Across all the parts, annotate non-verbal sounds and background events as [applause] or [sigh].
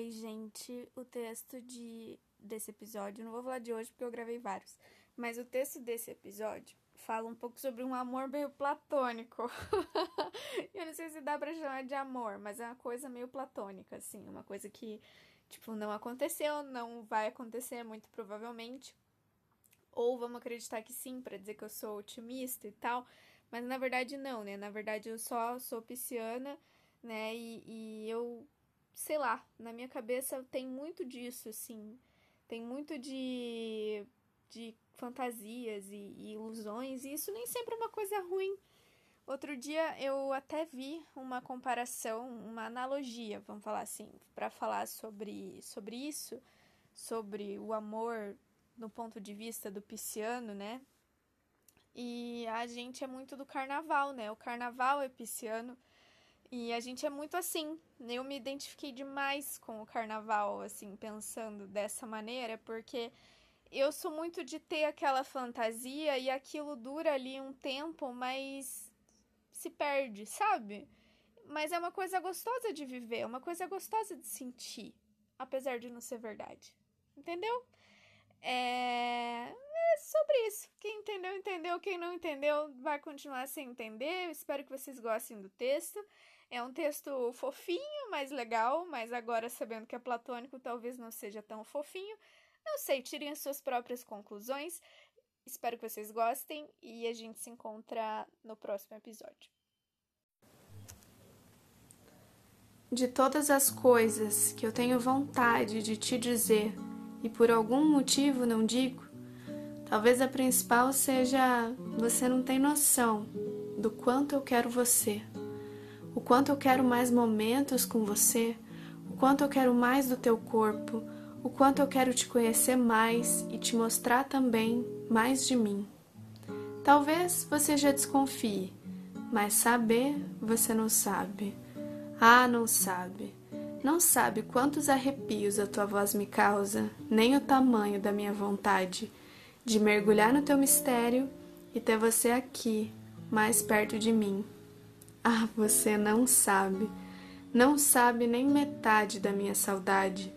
Oi, gente. O texto de desse episódio, não vou falar de hoje porque eu gravei vários, mas o texto desse episódio fala um pouco sobre um amor meio platônico. [laughs] eu não sei se dá pra chamar de amor, mas é uma coisa meio platônica, assim, uma coisa que, tipo, não aconteceu, não vai acontecer muito provavelmente. Ou vamos acreditar que sim, para dizer que eu sou otimista e tal. Mas na verdade não, né? Na verdade eu só sou pisciana, né? E, e eu, sei lá, na minha cabeça tem muito disso, assim. Tem muito de, de fantasias e, e ilusões, e isso nem sempre é uma coisa ruim. Outro dia eu até vi uma comparação, uma analogia, vamos falar assim, para falar sobre, sobre isso, sobre o amor no ponto de vista do pisciano, né? E a gente é muito do carnaval, né? O carnaval é pisciano e a gente é muito assim. Eu me identifiquei demais com o carnaval, assim, pensando dessa maneira, porque eu sou muito de ter aquela fantasia e aquilo dura ali um tempo, mas se perde, sabe? Mas é uma coisa gostosa de viver, uma coisa gostosa de sentir, apesar de não ser verdade. Entendeu? É... é sobre isso. Quem entendeu, entendeu. Quem não entendeu, vai continuar sem entender. Eu espero que vocês gostem do texto. É um texto fofinho, mais legal, mas agora sabendo que é platônico, talvez não seja tão fofinho. Não sei, tirem as suas próprias conclusões. Espero que vocês gostem e a gente se encontra no próximo episódio. De todas as coisas que eu tenho vontade de te dizer e por algum motivo não digo, talvez a principal seja você não tem noção do quanto eu quero você, o quanto eu quero mais momentos com você, o quanto eu quero mais do teu corpo o quanto eu quero te conhecer mais e te mostrar também mais de mim. Talvez você já desconfie, mas saber você não sabe. Ah, não sabe. Não sabe quantos arrepios a tua voz me causa, nem o tamanho da minha vontade de mergulhar no teu mistério e ter você aqui, mais perto de mim. Ah, você não sabe. Não sabe nem metade da minha saudade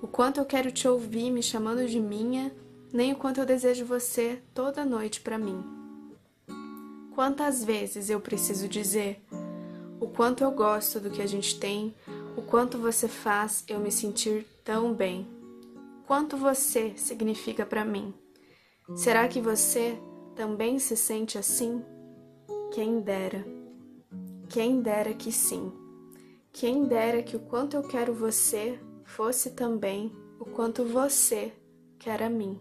o quanto eu quero te ouvir me chamando de minha, nem o quanto eu desejo você toda noite para mim. Quantas vezes eu preciso dizer o quanto eu gosto do que a gente tem, o quanto você faz eu me sentir tão bem. Quanto você significa para mim. Será que você também se sente assim? Quem dera. Quem dera que sim. Quem dera que o quanto eu quero você fosse também o quanto você quer a mim.